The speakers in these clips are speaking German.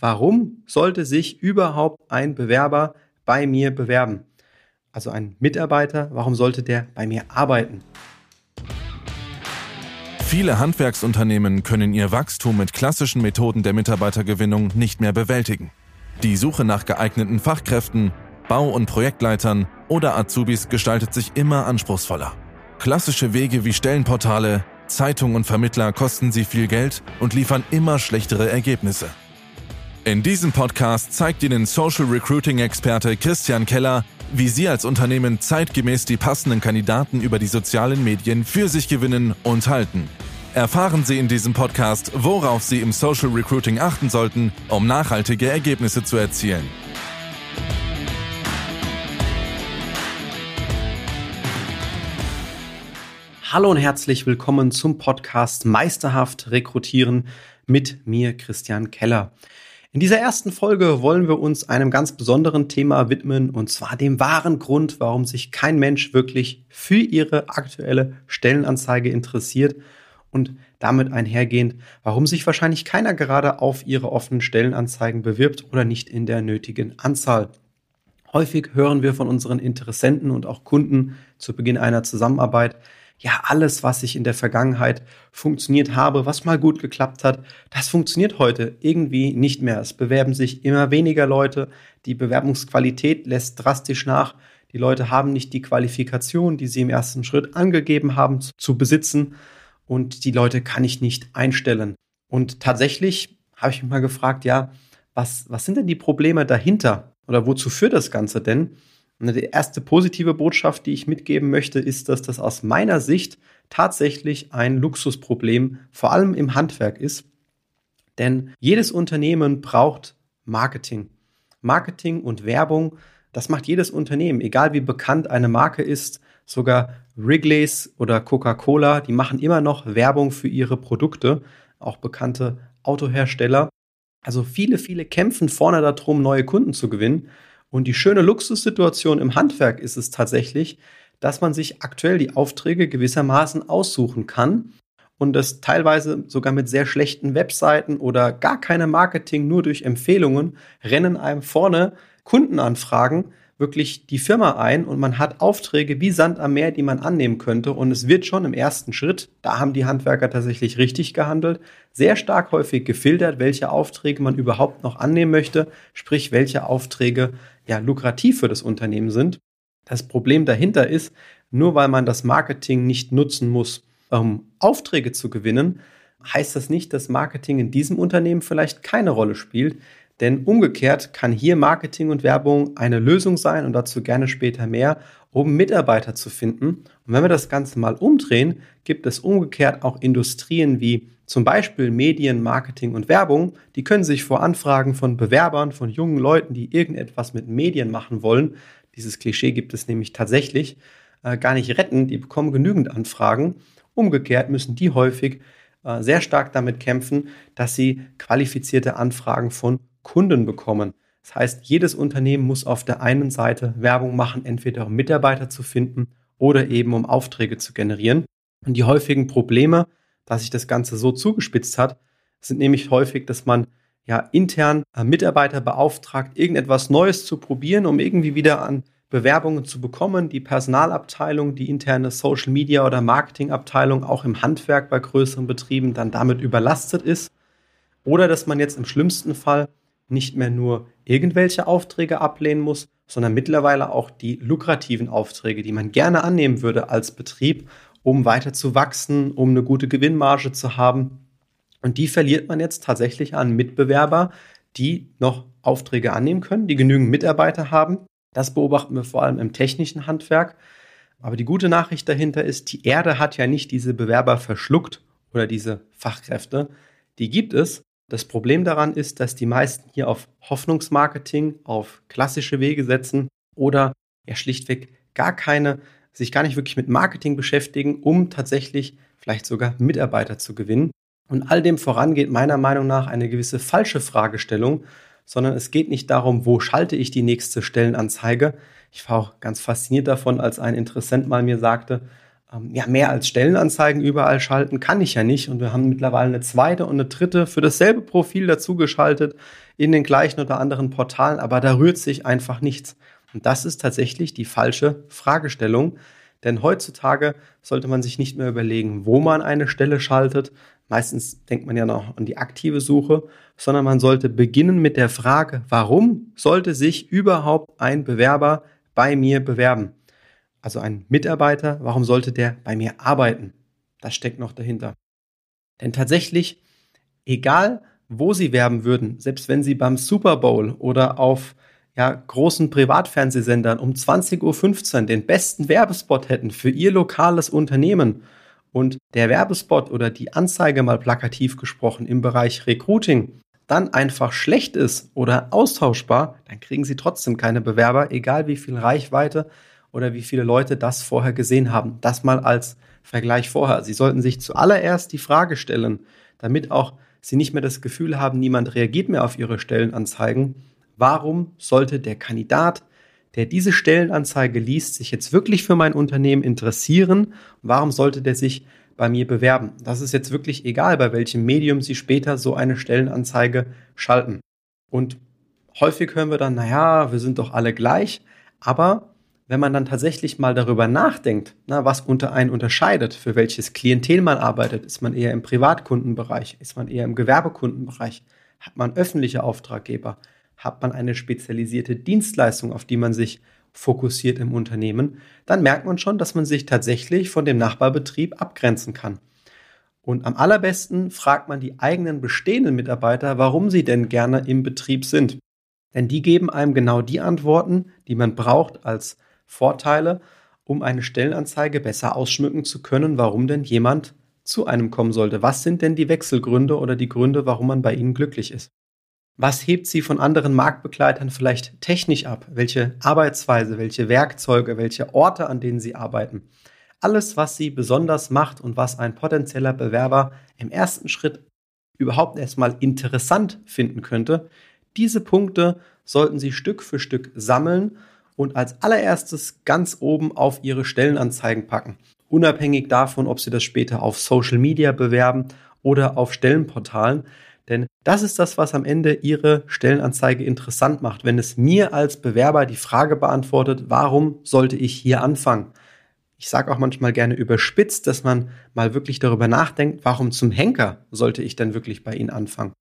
warum sollte sich überhaupt ein Bewerber bei mir bewerben? Also ein Mitarbeiter, warum sollte der bei mir arbeiten? Viele Handwerksunternehmen können ihr Wachstum mit klassischen Methoden der Mitarbeitergewinnung nicht mehr bewältigen. Die Suche nach geeigneten Fachkräften, Bau- und Projektleitern oder Azubis gestaltet sich immer anspruchsvoller. Klassische Wege wie Stellenportale, Zeitung und Vermittler kosten sie viel Geld und liefern immer schlechtere Ergebnisse. In diesem Podcast zeigt Ihnen Social Recruiting-Experte Christian Keller, wie Sie als Unternehmen zeitgemäß die passenden Kandidaten über die sozialen Medien für sich gewinnen und halten. Erfahren Sie in diesem Podcast, worauf Sie im Social Recruiting achten sollten, um nachhaltige Ergebnisse zu erzielen. Hallo und herzlich willkommen zum Podcast Meisterhaft Rekrutieren mit mir, Christian Keller. In dieser ersten Folge wollen wir uns einem ganz besonderen Thema widmen, und zwar dem wahren Grund, warum sich kein Mensch wirklich für ihre aktuelle Stellenanzeige interessiert und damit einhergehend, warum sich wahrscheinlich keiner gerade auf ihre offenen Stellenanzeigen bewirbt oder nicht in der nötigen Anzahl. Häufig hören wir von unseren Interessenten und auch Kunden zu Beginn einer Zusammenarbeit, ja, alles, was ich in der Vergangenheit funktioniert habe, was mal gut geklappt hat, das funktioniert heute irgendwie nicht mehr. Es bewerben sich immer weniger Leute, die Bewerbungsqualität lässt drastisch nach, die Leute haben nicht die Qualifikation, die sie im ersten Schritt angegeben haben zu, zu besitzen und die Leute kann ich nicht einstellen. Und tatsächlich habe ich mich mal gefragt, ja, was, was sind denn die Probleme dahinter oder wozu führt das Ganze denn? Und die erste positive Botschaft, die ich mitgeben möchte, ist, dass das aus meiner Sicht tatsächlich ein Luxusproblem, vor allem im Handwerk ist. Denn jedes Unternehmen braucht Marketing. Marketing und Werbung, das macht jedes Unternehmen, egal wie bekannt eine Marke ist, sogar Wrigley's oder Coca-Cola, die machen immer noch Werbung für ihre Produkte, auch bekannte Autohersteller. Also viele, viele kämpfen vorne darum, neue Kunden zu gewinnen. Und die schöne Luxussituation im Handwerk ist es tatsächlich, dass man sich aktuell die Aufträge gewissermaßen aussuchen kann und das teilweise sogar mit sehr schlechten Webseiten oder gar keine Marketing, nur durch Empfehlungen, rennen einem vorne Kundenanfragen wirklich die Firma ein und man hat Aufträge wie Sand am Meer, die man annehmen könnte. Und es wird schon im ersten Schritt, da haben die Handwerker tatsächlich richtig gehandelt, sehr stark häufig gefiltert, welche Aufträge man überhaupt noch annehmen möchte, sprich welche Aufträge ja lukrativ für das Unternehmen sind. Das Problem dahinter ist, nur weil man das Marketing nicht nutzen muss, um Aufträge zu gewinnen, heißt das nicht, dass Marketing in diesem Unternehmen vielleicht keine Rolle spielt. Denn umgekehrt kann hier Marketing und Werbung eine Lösung sein und dazu gerne später mehr, um Mitarbeiter zu finden. Und wenn wir das Ganze mal umdrehen, gibt es umgekehrt auch Industrien wie zum Beispiel Medien, Marketing und Werbung, die können sich vor Anfragen von Bewerbern, von jungen Leuten, die irgendetwas mit Medien machen wollen, dieses Klischee gibt es nämlich tatsächlich, äh, gar nicht retten, die bekommen genügend Anfragen. Umgekehrt müssen die häufig äh, sehr stark damit kämpfen, dass sie qualifizierte Anfragen von Kunden bekommen. Das heißt, jedes Unternehmen muss auf der einen Seite Werbung machen, entweder um Mitarbeiter zu finden oder eben um Aufträge zu generieren. Und die häufigen Probleme, dass sich das Ganze so zugespitzt hat, sind nämlich häufig, dass man ja intern äh, Mitarbeiter beauftragt, irgendetwas Neues zu probieren, um irgendwie wieder an Bewerbungen zu bekommen. Die Personalabteilung, die interne Social Media oder Marketingabteilung auch im Handwerk bei größeren Betrieben dann damit überlastet ist. Oder dass man jetzt im schlimmsten Fall nicht mehr nur irgendwelche Aufträge ablehnen muss, sondern mittlerweile auch die lukrativen Aufträge, die man gerne annehmen würde als Betrieb, um weiter zu wachsen, um eine gute Gewinnmarge zu haben. Und die verliert man jetzt tatsächlich an Mitbewerber, die noch Aufträge annehmen können, die genügend Mitarbeiter haben. Das beobachten wir vor allem im technischen Handwerk. Aber die gute Nachricht dahinter ist, die Erde hat ja nicht diese Bewerber verschluckt oder diese Fachkräfte. Die gibt es, das Problem daran ist, dass die meisten hier auf Hoffnungsmarketing, auf klassische Wege setzen oder ja schlichtweg gar keine, sich gar nicht wirklich mit Marketing beschäftigen, um tatsächlich vielleicht sogar Mitarbeiter zu gewinnen. Und all dem voran geht meiner Meinung nach eine gewisse falsche Fragestellung, sondern es geht nicht darum, wo schalte ich die nächste Stellenanzeige. Ich war auch ganz fasziniert davon, als ein Interessent mal mir sagte, ja, mehr als Stellenanzeigen überall schalten kann ich ja nicht. Und wir haben mittlerweile eine zweite und eine dritte für dasselbe Profil dazugeschaltet in den gleichen oder anderen Portalen, aber da rührt sich einfach nichts. Und das ist tatsächlich die falsche Fragestellung. Denn heutzutage sollte man sich nicht mehr überlegen, wo man eine Stelle schaltet. Meistens denkt man ja noch an die aktive Suche, sondern man sollte beginnen mit der Frage, warum sollte sich überhaupt ein Bewerber bei mir bewerben? Also ein Mitarbeiter, warum sollte der bei mir arbeiten? Das steckt noch dahinter. Denn tatsächlich, egal wo Sie werben würden, selbst wenn Sie beim Super Bowl oder auf ja, großen Privatfernsehsendern um 20.15 Uhr den besten Werbespot hätten für Ihr lokales Unternehmen und der Werbespot oder die Anzeige mal plakativ gesprochen im Bereich Recruiting dann einfach schlecht ist oder austauschbar, dann kriegen Sie trotzdem keine Bewerber, egal wie viel Reichweite oder wie viele Leute das vorher gesehen haben. Das mal als Vergleich vorher. Sie sollten sich zuallererst die Frage stellen, damit auch Sie nicht mehr das Gefühl haben, niemand reagiert mehr auf Ihre Stellenanzeigen. Warum sollte der Kandidat, der diese Stellenanzeige liest, sich jetzt wirklich für mein Unternehmen interessieren? Warum sollte der sich bei mir bewerben? Das ist jetzt wirklich egal, bei welchem Medium Sie später so eine Stellenanzeige schalten. Und häufig hören wir dann, naja, wir sind doch alle gleich. Aber wenn man dann tatsächlich mal darüber nachdenkt, na, was unter einen unterscheidet, für welches Klientel man arbeitet, ist man eher im Privatkundenbereich, ist man eher im Gewerbekundenbereich, hat man öffentliche Auftraggeber, hat man eine spezialisierte Dienstleistung, auf die man sich fokussiert im Unternehmen, dann merkt man schon, dass man sich tatsächlich von dem Nachbarbetrieb abgrenzen kann. Und am allerbesten fragt man die eigenen bestehenden Mitarbeiter, warum sie denn gerne im Betrieb sind. Denn die geben einem genau die Antworten, die man braucht als Vorteile, um eine Stellenanzeige besser ausschmücken zu können, warum denn jemand zu einem kommen sollte. Was sind denn die Wechselgründe oder die Gründe, warum man bei Ihnen glücklich ist? Was hebt Sie von anderen Marktbegleitern vielleicht technisch ab? Welche Arbeitsweise, welche Werkzeuge, welche Orte, an denen Sie arbeiten? Alles, was Sie besonders macht und was ein potenzieller Bewerber im ersten Schritt überhaupt erstmal interessant finden könnte, diese Punkte sollten Sie Stück für Stück sammeln und als allererstes ganz oben auf Ihre Stellenanzeigen packen. Unabhängig davon, ob Sie das später auf Social Media bewerben oder auf Stellenportalen. Denn das ist das, was am Ende Ihre Stellenanzeige interessant macht. Wenn es mir als Bewerber die Frage beantwortet, warum sollte ich hier anfangen? Ich sage auch manchmal gerne überspitzt, dass man mal wirklich darüber nachdenkt, warum zum Henker sollte ich denn wirklich bei Ihnen anfangen?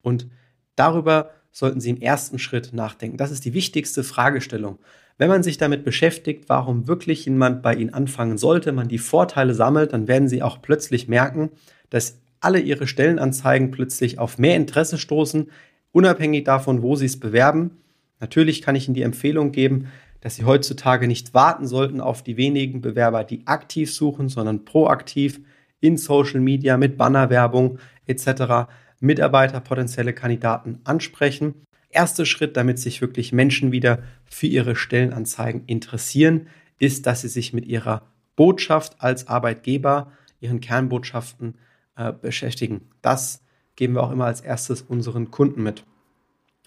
Und darüber sollten Sie im ersten Schritt nachdenken. Das ist die wichtigste Fragestellung. Wenn man sich damit beschäftigt, warum wirklich jemand bei Ihnen anfangen sollte, man die Vorteile sammelt, dann werden Sie auch plötzlich merken, dass alle Ihre Stellenanzeigen plötzlich auf mehr Interesse stoßen, unabhängig davon, wo Sie es bewerben. Natürlich kann ich Ihnen die Empfehlung geben, dass Sie heutzutage nicht warten sollten auf die wenigen Bewerber, die aktiv suchen, sondern proaktiv in Social Media mit Bannerwerbung etc. Mitarbeiter, potenzielle Kandidaten ansprechen. Erster Schritt, damit sich wirklich Menschen wieder für ihre Stellenanzeigen interessieren, ist, dass sie sich mit ihrer Botschaft als Arbeitgeber, ihren Kernbotschaften äh, beschäftigen. Das geben wir auch immer als erstes unseren Kunden mit.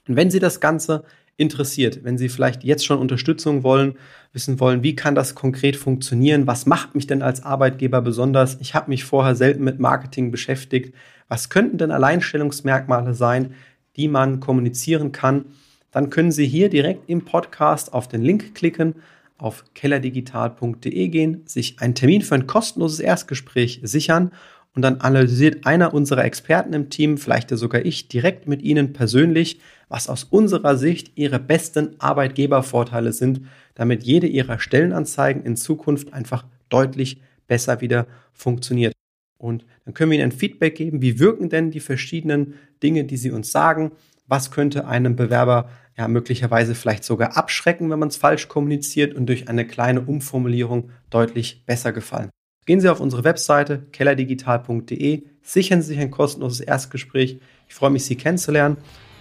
Und wenn Sie das Ganze interessiert, wenn Sie vielleicht jetzt schon Unterstützung wollen, wissen wollen, wie kann das konkret funktionieren, was macht mich denn als Arbeitgeber besonders, ich habe mich vorher selten mit Marketing beschäftigt, was könnten denn Alleinstellungsmerkmale sein, die man kommunizieren kann, dann können Sie hier direkt im Podcast auf den Link klicken, auf kellerdigital.de gehen, sich einen Termin für ein kostenloses Erstgespräch sichern und dann analysiert einer unserer Experten im Team, vielleicht sogar ich, direkt mit Ihnen persönlich, was aus unserer Sicht Ihre besten Arbeitgebervorteile sind, damit jede Ihrer Stellenanzeigen in Zukunft einfach deutlich besser wieder funktioniert. Und dann können wir Ihnen ein Feedback geben, wie wirken denn die verschiedenen Dinge, die Sie uns sagen, was könnte einem Bewerber ja möglicherweise vielleicht sogar abschrecken, wenn man es falsch kommuniziert und durch eine kleine Umformulierung deutlich besser gefallen. Gehen Sie auf unsere Webseite kellerdigital.de, sichern Sie sich ein kostenloses Erstgespräch. Ich freue mich, Sie kennenzulernen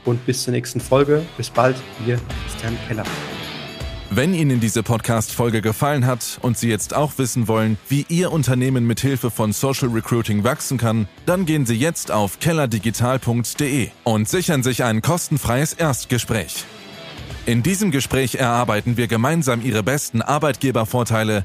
und bis zur nächsten Folge. Bis bald, Ihr Christian Keller. Wenn Ihnen diese Podcast-Folge gefallen hat und Sie jetzt auch wissen wollen, wie Ihr Unternehmen mit Hilfe von Social Recruiting wachsen kann, dann gehen Sie jetzt auf kellerdigital.de und sichern sich ein kostenfreies Erstgespräch. In diesem Gespräch erarbeiten wir gemeinsam Ihre besten Arbeitgebervorteile